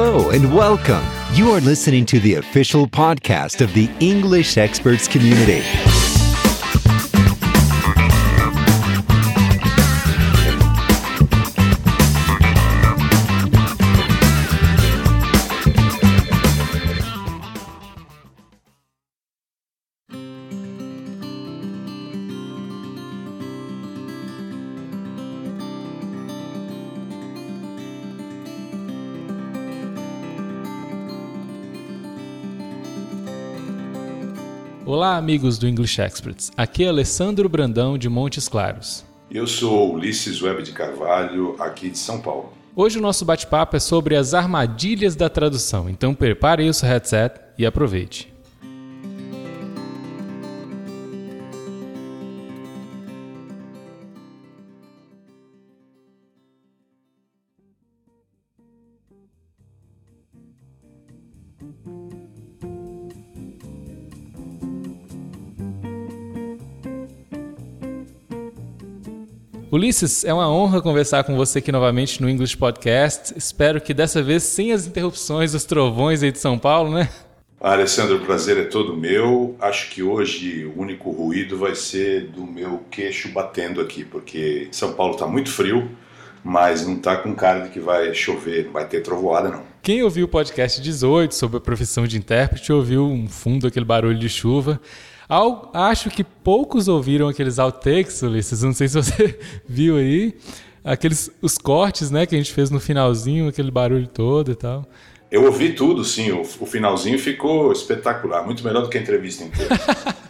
Hello and welcome. You are listening to the official podcast of the English Experts Community. Olá, amigos do English Experts. Aqui é Alessandro Brandão de Montes Claros. Eu sou Ulisses Web de Carvalho, aqui de São Paulo. Hoje o nosso bate-papo é sobre as armadilhas da tradução, então prepare o seu headset e aproveite. Ulisses, é uma honra conversar com você aqui novamente no English Podcast. Espero que dessa vez sem as interrupções dos trovões aí de São Paulo, né? Ah, Alessandro, o prazer é todo meu. Acho que hoje o único ruído vai ser do meu queixo batendo aqui, porque São Paulo está muito frio, mas não está com cara de que vai chover, não vai ter trovoada não. Quem ouviu o podcast 18 sobre a profissão de intérprete ouviu um fundo aquele barulho de chuva. Acho que poucos ouviram aqueles outtakes, Ulisses. Não sei se você viu aí. Aqueles os cortes, né, que a gente fez no finalzinho, aquele barulho todo e tal. Eu ouvi tudo, sim. O, o finalzinho ficou espetacular, muito melhor do que a entrevista inteira.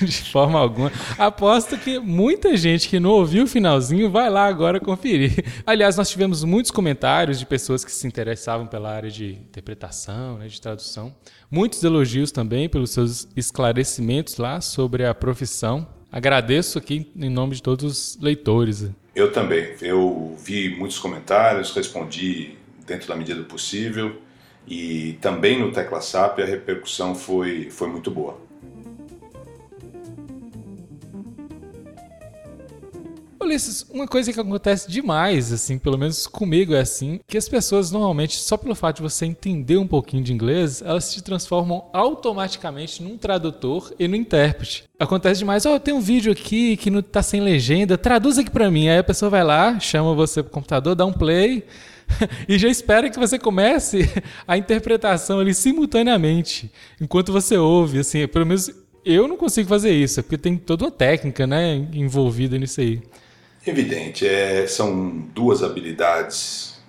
De forma alguma. Aposto que muita gente que não ouviu o finalzinho vai lá agora conferir. Aliás, nós tivemos muitos comentários de pessoas que se interessavam pela área de interpretação, né, de tradução. Muitos elogios também pelos seus esclarecimentos lá sobre a profissão. Agradeço aqui em nome de todos os leitores. Eu também. Eu vi muitos comentários, respondi dentro da medida do possível e também no Tecla SAP a repercussão foi, foi muito boa. Ulisses, uma coisa que acontece demais, assim, pelo menos comigo é assim, que as pessoas normalmente, só pelo fato de você entender um pouquinho de inglês, elas se transformam automaticamente num tradutor e no intérprete. Acontece demais, ó, oh, tem um vídeo aqui que não tá sem legenda, traduz aqui para mim. Aí a pessoa vai lá, chama você pro computador, dá um play e já espera que você comece a interpretação ali simultaneamente, enquanto você ouve, assim, pelo menos eu não consigo fazer isso, porque tem toda uma técnica, né, envolvida nisso aí. Evidente, é, são duas habilidades.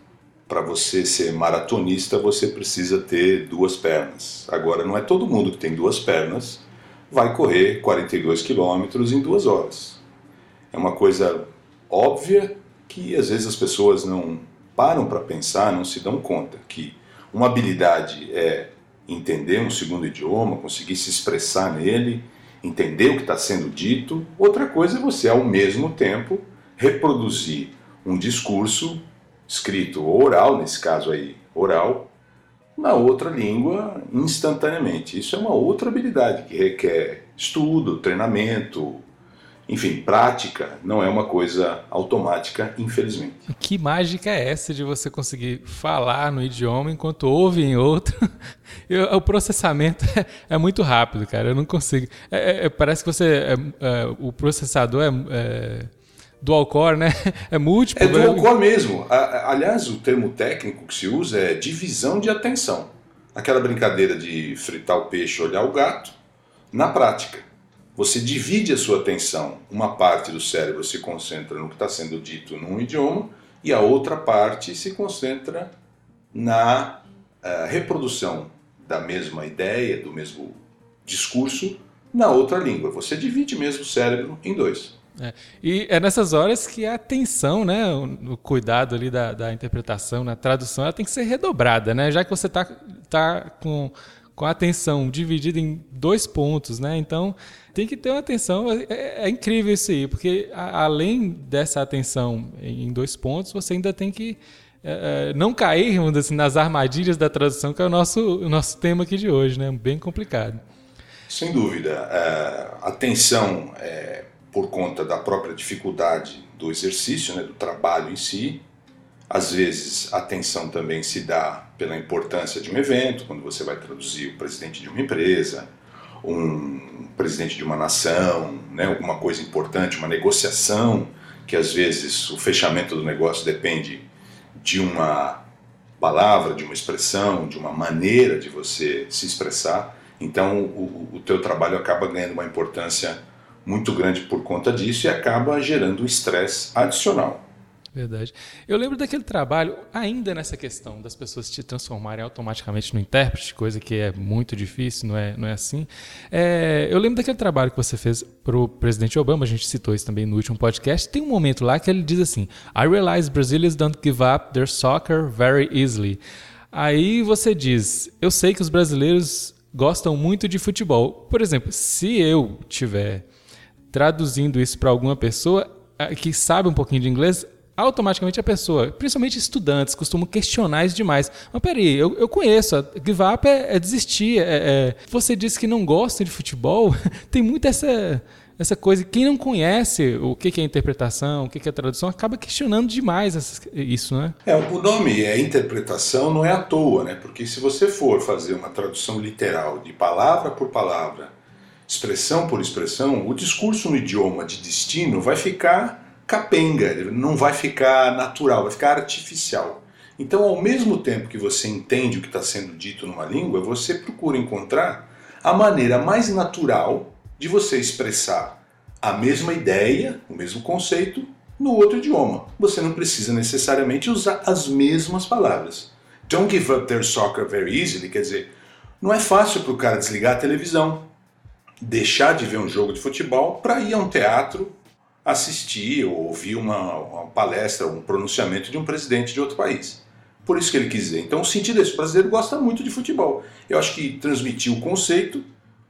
Para você ser maratonista, você precisa ter duas pernas. Agora, não é todo mundo que tem duas pernas vai correr 42 quilômetros em duas horas. É uma coisa óbvia que às vezes as pessoas não param para pensar, não se dão conta que uma habilidade é entender um segundo idioma, conseguir se expressar nele, entender o que está sendo dito. Outra coisa é você, ao mesmo tempo, reproduzir um discurso escrito ou oral, nesse caso aí oral, na outra língua instantaneamente. Isso é uma outra habilidade que requer estudo, treinamento, enfim, prática, não é uma coisa automática, infelizmente. Que mágica é essa de você conseguir falar no idioma enquanto ouve em outro? Eu, o processamento é, é, muito rápido, cara. Eu não consigo. É, é, parece que você. É, é, o processador é dual core, né? É múltiplo. É dual core mesmo. Aliás, o termo técnico que se usa é divisão de atenção. Aquela brincadeira de fritar o peixe, olhar o gato. Na prática, você divide a sua atenção. Uma parte do cérebro se concentra no que está sendo dito num idioma e a outra parte se concentra na uh, reprodução da mesma ideia, do mesmo discurso na outra língua. Você divide mesmo o cérebro em dois. É. E é nessas horas que a atenção, né, o, o cuidado ali da, da, interpretação, na tradução, ela tem que ser redobrada, né? Já que você está tá com, com a atenção dividida em dois pontos, né? Então tem que ter uma atenção. É, é, é incrível isso aí, porque a, além dessa atenção em, dois pontos, você ainda tem que é, é não cair assim, nas armadilhas da tradução, que é o nosso, o nosso tema aqui de hoje, né? Bem complicado. Sem dúvida. É, atenção é por conta da própria dificuldade do exercício, né, do trabalho em si, Às vezes, a tensão também se dá pela importância de um evento, quando você vai traduzir o presidente de uma empresa, um presidente de uma nação, né, alguma coisa importante, uma negociação, que às vezes o fechamento do negócio depende de uma palavra, de uma expressão, de uma maneira de você se expressar. Então, o, o teu trabalho acaba ganhando uma importância muito grande por conta disso e acaba gerando estresse adicional. Verdade. Eu lembro daquele trabalho, ainda nessa questão das pessoas se transformarem automaticamente no intérprete, coisa que é muito difícil, não é, não é assim. É, eu lembro daquele trabalho que você fez para o presidente Obama, a gente citou isso também no último podcast. Tem um momento lá que ele diz assim: I realize Brazilians don't give up their soccer very easily. Aí você diz: Eu sei que os brasileiros gostam muito de futebol. Por exemplo, se eu tiver traduzindo isso para alguma pessoa é, que sabe um pouquinho de inglês, automaticamente a pessoa, principalmente estudantes, costumam questionar isso demais. Mas peraí, eu, eu conheço, give up é, é desistir. É, é, você disse que não gosta de futebol, tem muito essa, essa coisa. Quem não conhece o que é interpretação, o que é tradução, acaba questionando demais isso, né? É, o nome é interpretação não é à toa, né? Porque se você for fazer uma tradução literal de palavra por palavra, expressão por expressão, o discurso no idioma de destino vai ficar capenga, não vai ficar natural, vai ficar artificial. Então, ao mesmo tempo que você entende o que está sendo dito numa língua, você procura encontrar a maneira mais natural de você expressar a mesma ideia, o mesmo conceito, no outro idioma. Você não precisa necessariamente usar as mesmas palavras. Don't give up their soccer very easily, quer dizer, não é fácil para o cara desligar a televisão, deixar de ver um jogo de futebol para ir a um teatro assistir ou ouvir uma, uma palestra, um pronunciamento de um presidente de outro país. Por isso que ele quis dizer. Então, o sentido é esse: o brasileiro gosta muito de futebol. Eu acho que transmitiu o conceito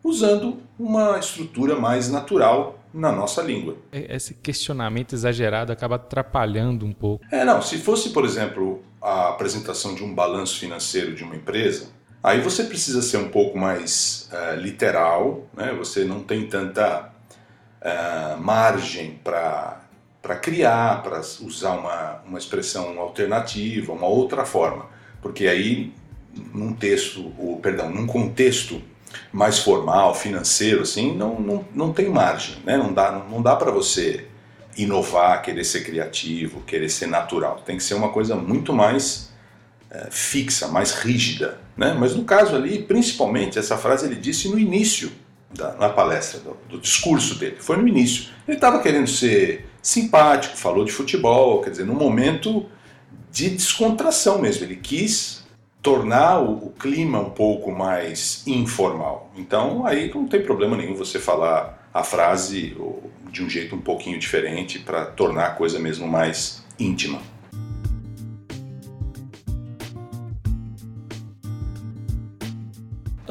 usando uma estrutura mais natural na nossa língua. Esse questionamento exagerado acaba atrapalhando um pouco. É, não. Se fosse, por exemplo, a apresentação de um balanço financeiro de uma empresa, aí você precisa ser um pouco mais uh, literal, né? você não tem tanta uh, margem para criar, para usar uma, uma expressão alternativa, uma outra forma. Porque aí, num texto, ou, perdão, num contexto mais formal, financeiro, assim, não, não, não tem margem, né? não dá, não, dá para você inovar, querer ser criativo, querer ser natural. Tem que ser uma coisa muito mais é, fixa, mais rígida. Né? Mas no caso ali, principalmente, essa frase ele disse no início da, na palestra, do, do, discurso dele. Foi no início. Ele estava querendo ser simpático, falou de futebol, quer dizer, num momento de descontração mesmo. Ele quis tornar o, o clima um pouco mais informal. Então, aí não tem problema nenhum você falar a frase de um jeito um pouquinho diferente para tornar a coisa mesmo mais íntima.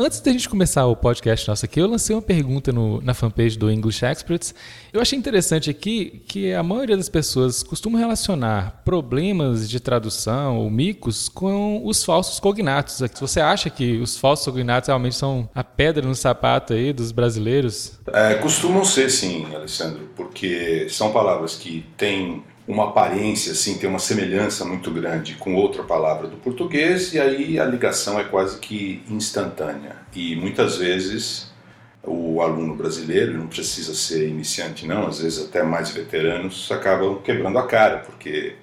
Antes da gente começar o podcast nosso aqui, eu lancei uma pergunta no, na fanpage do English Experts. Eu achei interessante aqui que a maioria das pessoas costuma relacionar problemas de tradução ou micos com os falsos cognatos. Você acha que os falsos cognatos realmente são a pedra no sapato aí dos brasileiros? É, costumam ser, sim, Alessandro, porque são palavras que têm uma aparência, assim, tem uma semelhança muito grande com outra palavra do português e aí a ligação é quase que instantânea. E muitas vezes o aluno brasileiro, não precisa ser iniciante não, às vezes até mais veteranos, acabam quebrando a cara, porque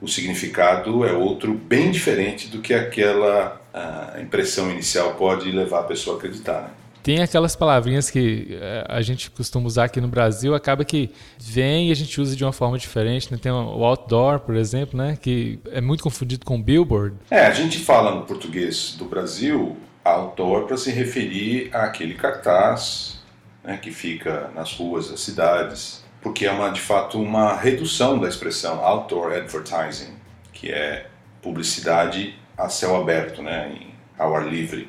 o significado é outro bem diferente do que aquela ah, impressão inicial pode levar a pessoa a acreditar. Né? Tem aquelas palavrinhas que eh, a gente costuma usar aqui no Brasil, acaba que vem e a gente usa de uma forma diferente. Né? Tem o outdoor, por exemplo, né? que é muito confundido com billboard. É, a gente fala no português do Brasil outdoor para se referir àquele cartaz né, que fica nas ruas das cidades, porque é uma, de fato uma redução da expressão outdoor advertising, que é publicidade a céu aberto, né, em, ao ar livre.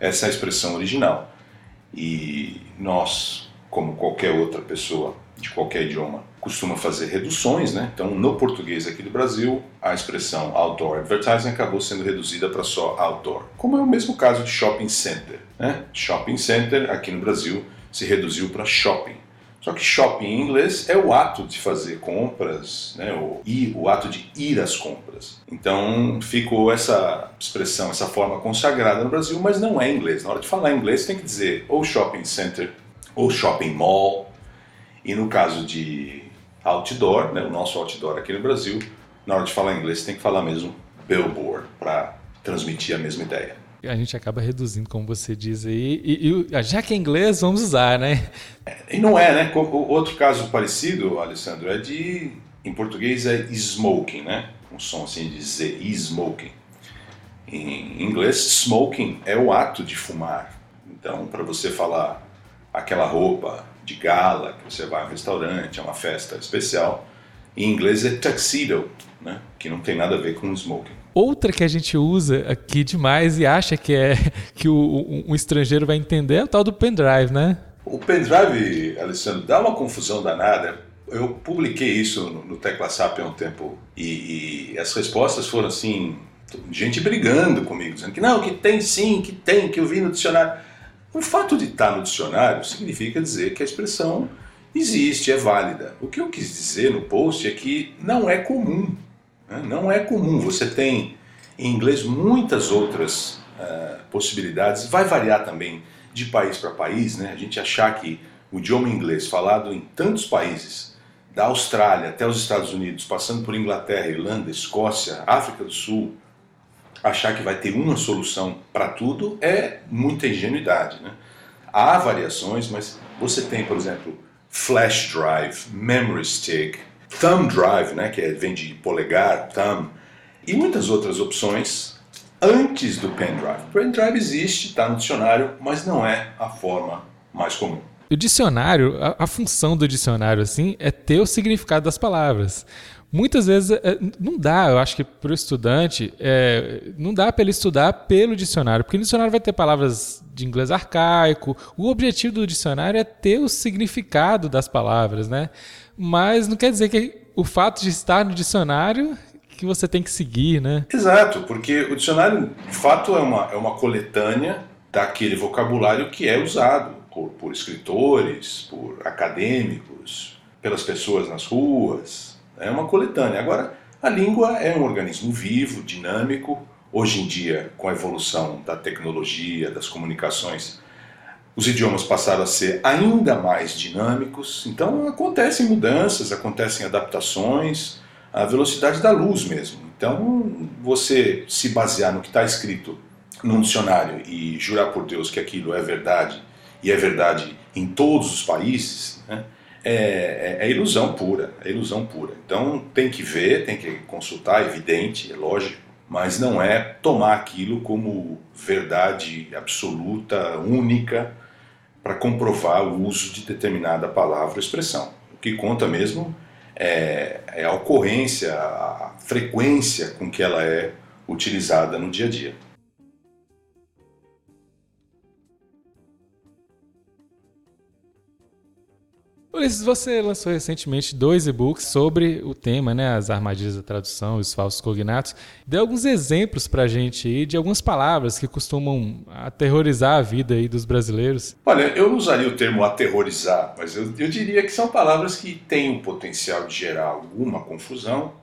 Essa é a expressão original. E nós, como qualquer outra pessoa de qualquer idioma, costuma fazer reduções, né? Então, no português aqui do Brasil, a expressão outdoor advertising acabou sendo reduzida para só outdoor. Como é o mesmo caso de shopping center, né? Shopping center aqui no Brasil se reduziu para shopping. Só que shopping em inglês é o ato de fazer compras, né, o, ir, o ato de ir às compras. Então ficou essa expressão, essa forma consagrada no Brasil, mas não é inglês. Na hora de falar inglês tem que dizer ou shopping center ou shopping mall. E no caso de outdoor, né, o nosso outdoor aqui no Brasil, na hora de falar inglês tem que falar mesmo billboard para transmitir a mesma ideia a gente acaba reduzindo, como você diz aí. E, e, já que é inglês, vamos usar, né? E não é, né? Outro caso parecido, Alessandro, é de. Em português é smoking, né? Um som assim de Z, smoking. Em inglês, smoking é o ato de fumar. Então, para você falar aquela roupa de gala que você vai a um restaurante, a uma festa especial, em inglês é tuxedo, né? Que não tem nada a ver com smoking. Outra que a gente usa aqui demais e acha que é que o, um estrangeiro vai entender é o tal do pendrive, né? O pendrive, Alessandro, dá uma confusão danada. Eu publiquei isso no, no Tecla SAP há um tempo e, e as respostas foram assim, gente brigando comigo, dizendo que não, que tem sim, que tem, que eu vi no dicionário. O fato de estar no dicionário significa dizer que a expressão existe, é válida. O que eu quis dizer no post é que não é comum? Não é comum, você tem em inglês muitas outras uh, possibilidades, vai variar também de país para país, né? a gente achar que o idioma inglês falado em tantos países, da Austrália até os Estados Unidos, passando por Inglaterra, Irlanda, Escócia, África do Sul, achar que vai ter uma solução para tudo é muita ingenuidade. Né? Há variações, mas você tem, por exemplo, flash drive, memory stick, thumb drive, né, que é, vem de polegar, thumb, e muitas outras opções antes do pendrive. O pendrive existe, está no dicionário, mas não é a forma mais comum. O dicionário, a, a, função do dicionário assim é ter o significado das palavras. Muitas vezes é, não dá, eu acho que para o estudante, é, não dá para ele estudar pelo dicionário, porque o dicionário vai ter palavras de inglês arcaico. O objetivo do dicionário é ter o significado das palavras, né? mas não quer dizer que o fato de estar no dicionário que você tem que seguir, né? Exato, porque o dicionário, de fato, é uma, é uma coletânea daquele vocabulário que é usado por, por escritores, por acadêmicos, pelas pessoas nas ruas. É uma coletânea. Agora, a língua é um organismo vivo, dinâmico. Hoje em dia, com a evolução da tecnologia, das comunicações, os idiomas passaram a ser ainda mais dinâmicos, então acontecem mudanças, acontecem adaptações, a velocidade da luz mesmo. Então, você se basear no que está escrito num dicionário e jurar por Deus que aquilo é verdade, e é verdade em todos os países, né, é, é, é, ilusão pura, é ilusão pura. Então, tem que ver, tem que consultar, é evidente, é lógico, mas não é tomar aquilo como verdade absoluta, única, para comprovar o uso de determinada palavra ou expressão. O que conta mesmo é, é a ocorrência, a frequência com que ela é utilizada no dia a dia. Ulisses, você lançou recentemente dois e-books sobre o tema, né, as armadilhas da tradução, os falsos cognatos. Dê alguns exemplos para a gente aí de algumas palavras que costumam aterrorizar a vida aí dos brasileiros. Olha, eu não usaria o termo aterrorizar, mas eu, eu diria que são palavras que têm o potencial de gerar alguma confusão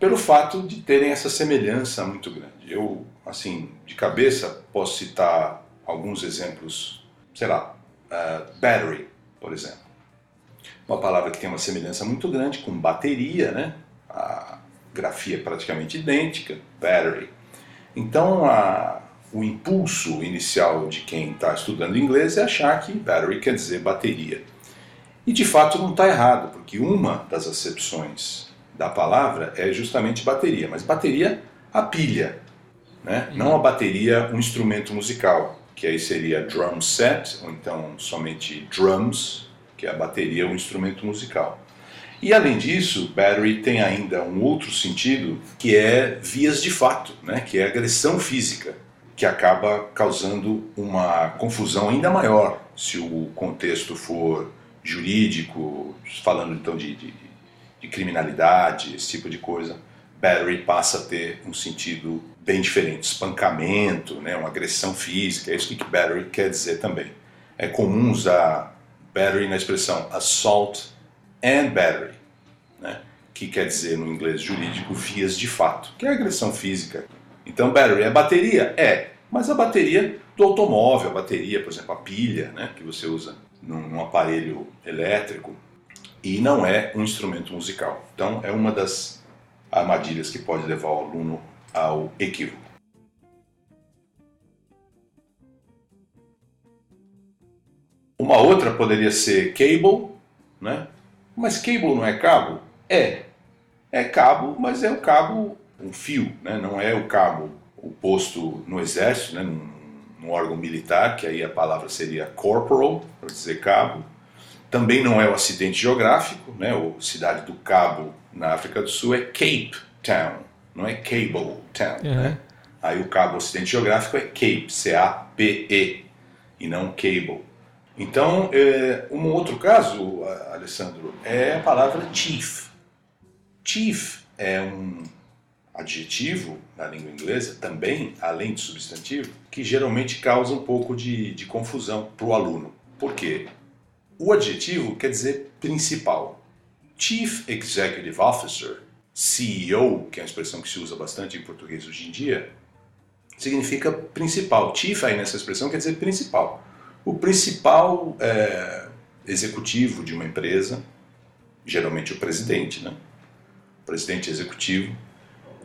pelo fato de terem essa semelhança muito grande. Eu, assim, de cabeça, posso citar alguns exemplos, sei lá, uh, battery, por exemplo uma palavra que tem uma semelhança muito grande com bateria, né? A grafia é praticamente idêntica, battery. Então, a, o impulso inicial de quem está estudando inglês é achar que battery quer dizer bateria. E de fato não está errado, porque uma das acepções da palavra é justamente bateria, mas bateria a pilha, né? não a bateria um instrumento musical, que aí seria drum set, ou então somente drums, que é a bateria, um instrumento musical. E além disso, battery tem ainda um outro sentido que é vias de fato, né? que é agressão física, que acaba causando uma confusão ainda maior se o contexto for jurídico, falando então de, de, de criminalidade, esse tipo de coisa. Battery passa a ter um sentido bem diferente, espancamento, né? uma agressão física, é isso que battery quer dizer também. É comum usar battery na expressão assault and battery, né? que quer dizer no inglês jurídico vias de fato, que é agressão física. Então, battery é bateria? É, mas a bateria do automóvel, a bateria, por exemplo, a pilha né, que você usa num, num aparelho elétrico, e não é um instrumento musical. Então, é uma das armadilhas que pode levar o aluno ao equívoco. Uma outra poderia ser cable, né? Mas cable não é cabo? É. É cabo, mas é o cabo, um fio, né? Não é o cabo, o posto no exército, né? Num, num órgão militar, que aí a palavra seria corporal, para dizer cabo. Também não é o acidente geográfico, né? O cidade do Cabo na África do Sul é Cape Town, não é Cable Town, uhum. né? Aí o cabo acidente geográfico é Cape, C-A-P-E, e não Cable. Então, é, um outro caso, Alessandro, é a palavra chief. Chief é um adjetivo na língua inglesa, também, além de substantivo, que geralmente causa um pouco de, de confusão para o aluno. Por quê? O adjetivo quer dizer principal. Chief Executive Officer, CEO, que é uma expressão que se usa bastante em português hoje em dia, significa principal. Chief aí nessa expressão quer dizer principal o principal é, executivo de uma empresa, geralmente o presidente, né? O presidente executivo,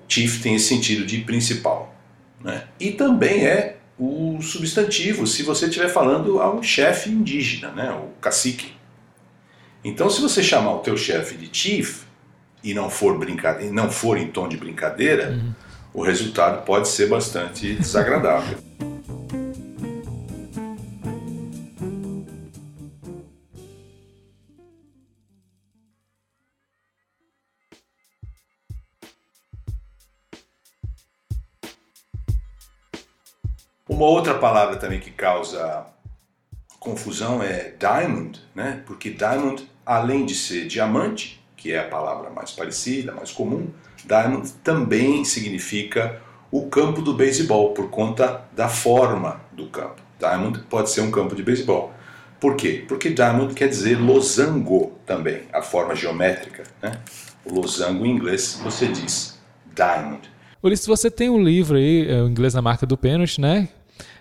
chief tem esse sentido de principal, né? E também é o substantivo, se você estiver falando a um chefe indígena, né? O cacique. Então, se você chamar o teu chefe de chief e não for brincadeira, não for em tom de brincadeira, uhum. o resultado pode ser bastante desagradável. Uma outra palavra também que causa confusão é diamond, né? Porque diamond, além de ser diamante, que é a palavra mais parecida, mais comum, diamond também significa o campo do beisebol, por conta da forma do campo. Diamond pode ser um campo de beisebol. Por quê? Porque diamond quer dizer losango também, a forma geométrica. Né? O losango em inglês você diz diamond. Ulisses, você tem um livro aí, é, o inglês na marca do pênalti, né?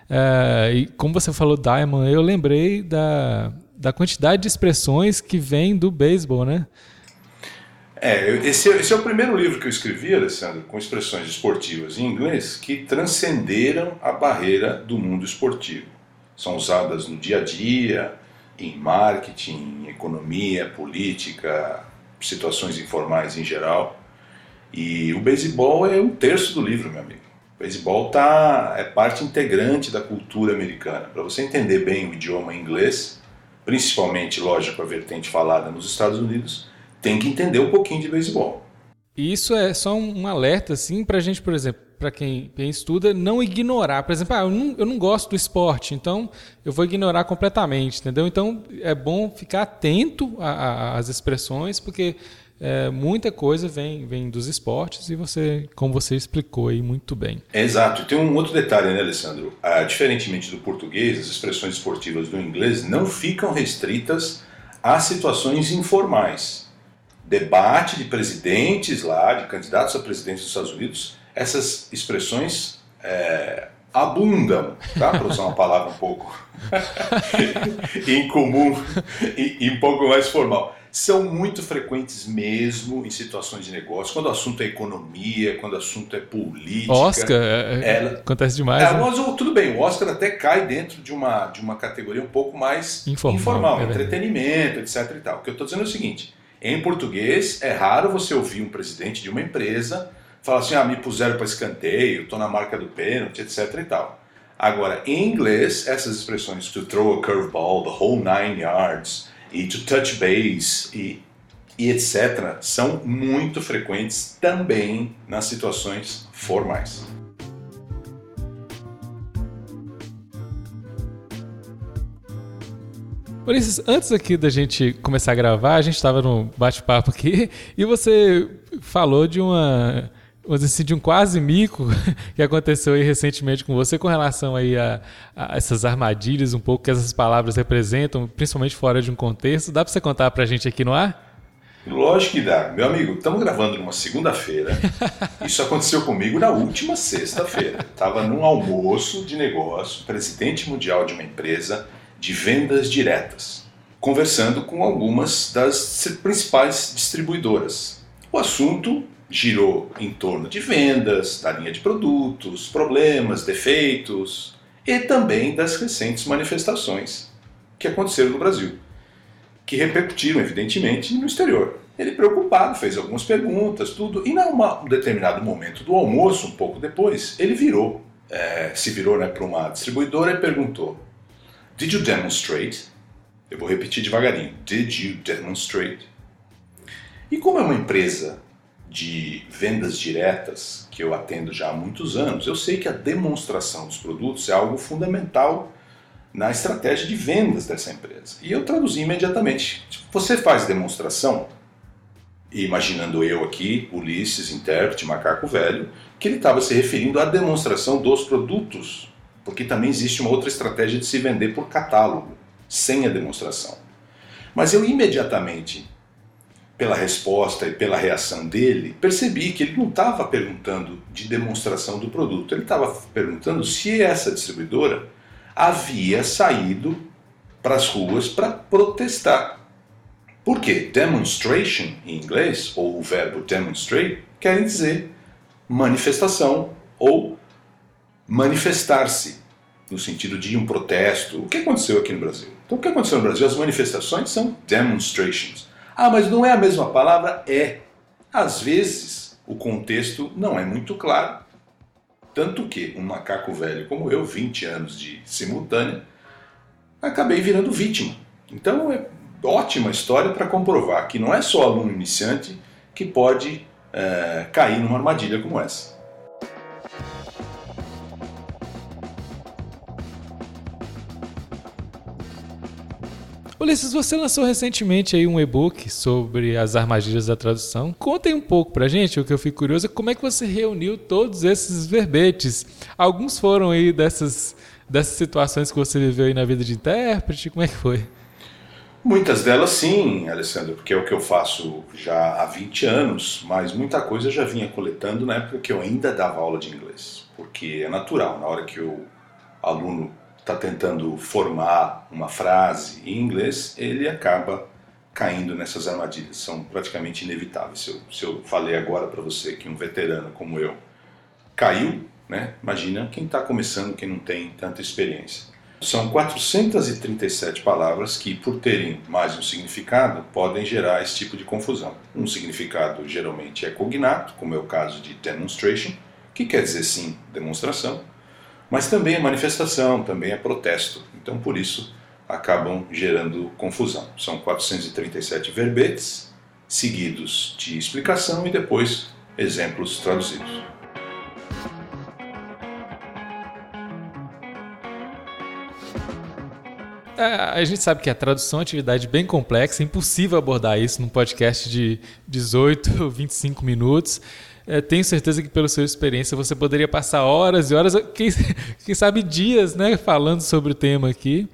É, e como você falou Diamond, eu lembrei da, da quantidade de expressões que vem do beisebol, né? É, esse, esse, é o primeiro livro que eu escrevi, Alessandro, com expressões esportivas em inglês que transcenderam a barreira do mundo esportivo. São usadas no dia a dia, em marketing, em economia, política, situações informais em geral. E o beisebol é um terço do livro, meu amigo. O beisebol tá, é parte integrante da cultura americana. Para você entender bem o idioma inglês, principalmente, lógico, a vertente falada nos Estados Unidos, tem que entender um pouquinho de beisebol. E isso é só um alerta, assim, para a gente, por exemplo, para quem, quem, estuda, não ignorar. Por exemplo, ah, eu, não, eu não gosto do esporte, então eu vou ignorar completamente, entendeu? Então é bom ficar atento às expressões, porque é, muita coisa vem, vem dos esportes e você, como você explicou aí muito bem. Exato. Tem um outro detalhe, né, Alessandro? Ah, diferentemente do português, as expressões esportivas do inglês não ficam restritas a situações informais. Debate de presidentes lá, de candidatos a presidente dos Estados Unidos, essas expressões é, abundam, tá? para usar uma palavra um pouco incomum e, e um pouco mais formal são muito frequentes mesmo em situações de negócio, quando o assunto é economia, quando o assunto é política. Oscar, é, é, ela, acontece demais. É, né? mas, tudo bem, o Oscar até cai dentro de uma, de uma categoria um pouco mais informal, informal é entretenimento, etc. E tal. O que eu estou dizendo é o seguinte: em português, é raro você ouvir um presidente de uma empresa falar assim: ah, me puseram para escanteio, estou na marca do pênalti, etc. e tal. Agora, em inglês, essas expressões to throw a curveball, the whole nine yards, e to touch base e, e etc., são muito frequentes também nas situações formais. Ulisses, antes aqui da gente começar a gravar, a gente estava no bate-papo aqui e você falou de uma assim, de um quase mico que aconteceu aí recentemente com você com relação aí a, a, essas armadilhas um pouco que essas palavras representam, principalmente fora de um contexto. Dá para você contar para a gente aqui no ar? Lógico que dá. Meu amigo, estamos gravando numa segunda-feira. Isso aconteceu comigo na última sexta-feira. Estava num almoço de negócio, presidente mundial de uma empresa de vendas diretas, conversando com algumas das principais distribuidoras. O assunto girou em torno de vendas, da linha de produtos, problemas, defeitos e também das recentes manifestações que aconteceram no Brasil, que repercutiram evidentemente no exterior. Ele preocupado fez algumas perguntas, tudo, e num determinado momento do almoço, um pouco depois, ele virou, é, se virou né, para uma distribuidora e perguntou: Did you demonstrate? Eu vou repetir devagarinho: Did you demonstrate? E como é uma empresa de vendas diretas que eu atendo já há muitos anos, eu sei que a demonstração dos produtos é algo fundamental na estratégia de vendas dessa empresa. E eu traduzi imediatamente. Você faz demonstração, imaginando eu aqui, Ulisses, intérprete, macaco velho, que ele estava se referindo à demonstração dos produtos, porque também existe uma outra estratégia de se vender por catálogo, sem a demonstração. Mas eu imediatamente pela resposta e pela reação dele, percebi que ele não estava perguntando de demonstração do produto, ele estava perguntando se essa distribuidora havia saído para as ruas para protestar. Por quê? Demonstration em inglês, ou o verbo demonstrate, querem dizer manifestação ou manifestar-se, no sentido de um protesto. O que aconteceu aqui no Brasil? Então, o que aconteceu no Brasil? As manifestações são demonstrations. Ah, mas não é a mesma palavra? É. Às vezes, o contexto não é muito claro. Tanto que um macaco velho como eu, 20 anos de simultânea, acabei virando vítima. Então é ótima história para comprovar que não é só aluno iniciante que pode é, cair numa armadilha como essa. Ulisses, você lançou recentemente aí um e-book sobre as armadilhas da tradução. Contem um pouco pra gente, o que eu fico curioso é como é que você reuniu todos esses verbetes. Alguns foram aí dessas, dessas situações que você viveu aí na vida de intérprete, como é que foi? Muitas delas sim, Alessandro, porque é o que eu faço já há 20 anos, mas muita coisa eu já vinha coletando na época que eu ainda dava aula de inglês. Porque é natural, na hora que o aluno está tentando formar uma frase em inglês, ele acaba caindo nessas armadilhas. São praticamente inevitáveis. Se eu, se eu falei agora para você que um veterano como eu caiu, né? imagina quem está começando, quem não tem tanta experiência. São 437 palavras que, por terem mais um significado, podem gerar esse tipo de confusão. Um significado geralmente é cognato, como é o caso de demonstration, que quer dizer sim demonstração, mas também é manifestação, também é protesto. Então, por isso, acabam gerando confusão. São 437 verbetes, seguidos de explicação e depois exemplos traduzidos. É, a gente sabe que a tradução é uma atividade bem complexa, é impossível abordar isso num podcast de 18 ou 25 minutos. É, tenho certeza que, pela sua experiência, você poderia passar horas e horas, quem, quem sabe dias, né, falando sobre o tema aqui.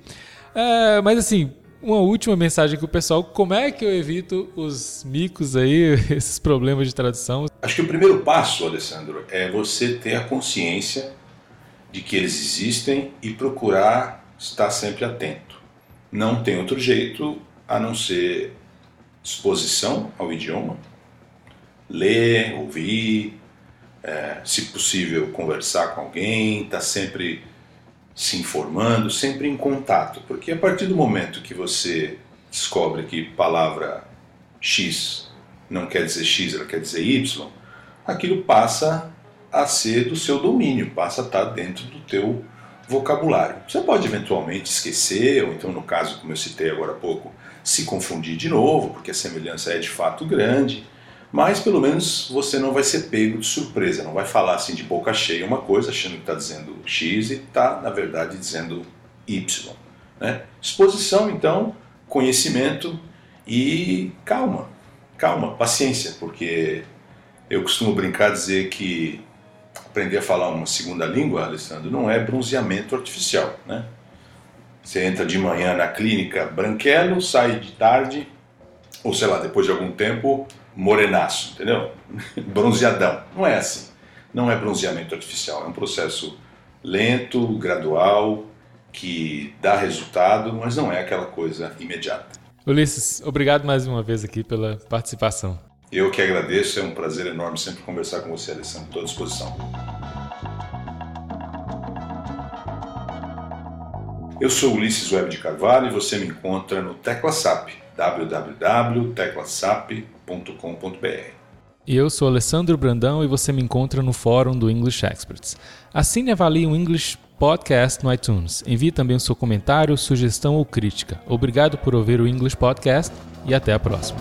É, mas, assim, uma última mensagem para o pessoal: como é que eu evito os micos aí, esses problemas de tradução? Acho que o primeiro passo, Alessandro, é você ter a consciência de que eles existem e procurar estar sempre atento. Não tem outro jeito a não ser exposição ao idioma ler, ouvir, é, se possível conversar com alguém, estar tá sempre se informando, sempre em contato, porque a partir do momento que você descobre que palavra X não quer dizer X, ela quer dizer Y, aquilo passa a ser do seu domínio, passa a estar dentro do teu vocabulário. Você pode eventualmente esquecer, ou então no caso, como eu citei agora há pouco, se confundir de novo, porque a semelhança é de fato grande mas pelo menos você não vai ser pego de surpresa, não vai falar assim de boca cheia uma coisa, achando que está dizendo X e está, na verdade, dizendo Y. Né? Exposição, então, conhecimento e calma, calma, paciência, porque Eu costumo brincar dizer que aprender a falar uma segunda língua, Alessandro, não é bronzeamento artificial, né? Você entra de manhã na clínica branquelo, sai de tarde, ou sei lá, depois de algum tempo, morenaço, entendeu? Bronzeadão. Não é assim. Não é bronzeamento artificial, é um processo lento, gradual, que dá resultado, mas não é aquela coisa imediata. Ulisses, obrigado mais uma vez aqui pela participação. Eu que agradeço, é um prazer enorme sempre conversar com você, Alessandro. Estou à disposição. Eu sou Ulisses Web de Carvalho e você me encontra no TeclaSap, eu sou Alessandro Brandão e você me encontra no fórum do English Experts. Assine e avalie o English Podcast no iTunes. Envie também o seu comentário, sugestão ou crítica. Obrigado por ouvir o English Podcast e até a próxima.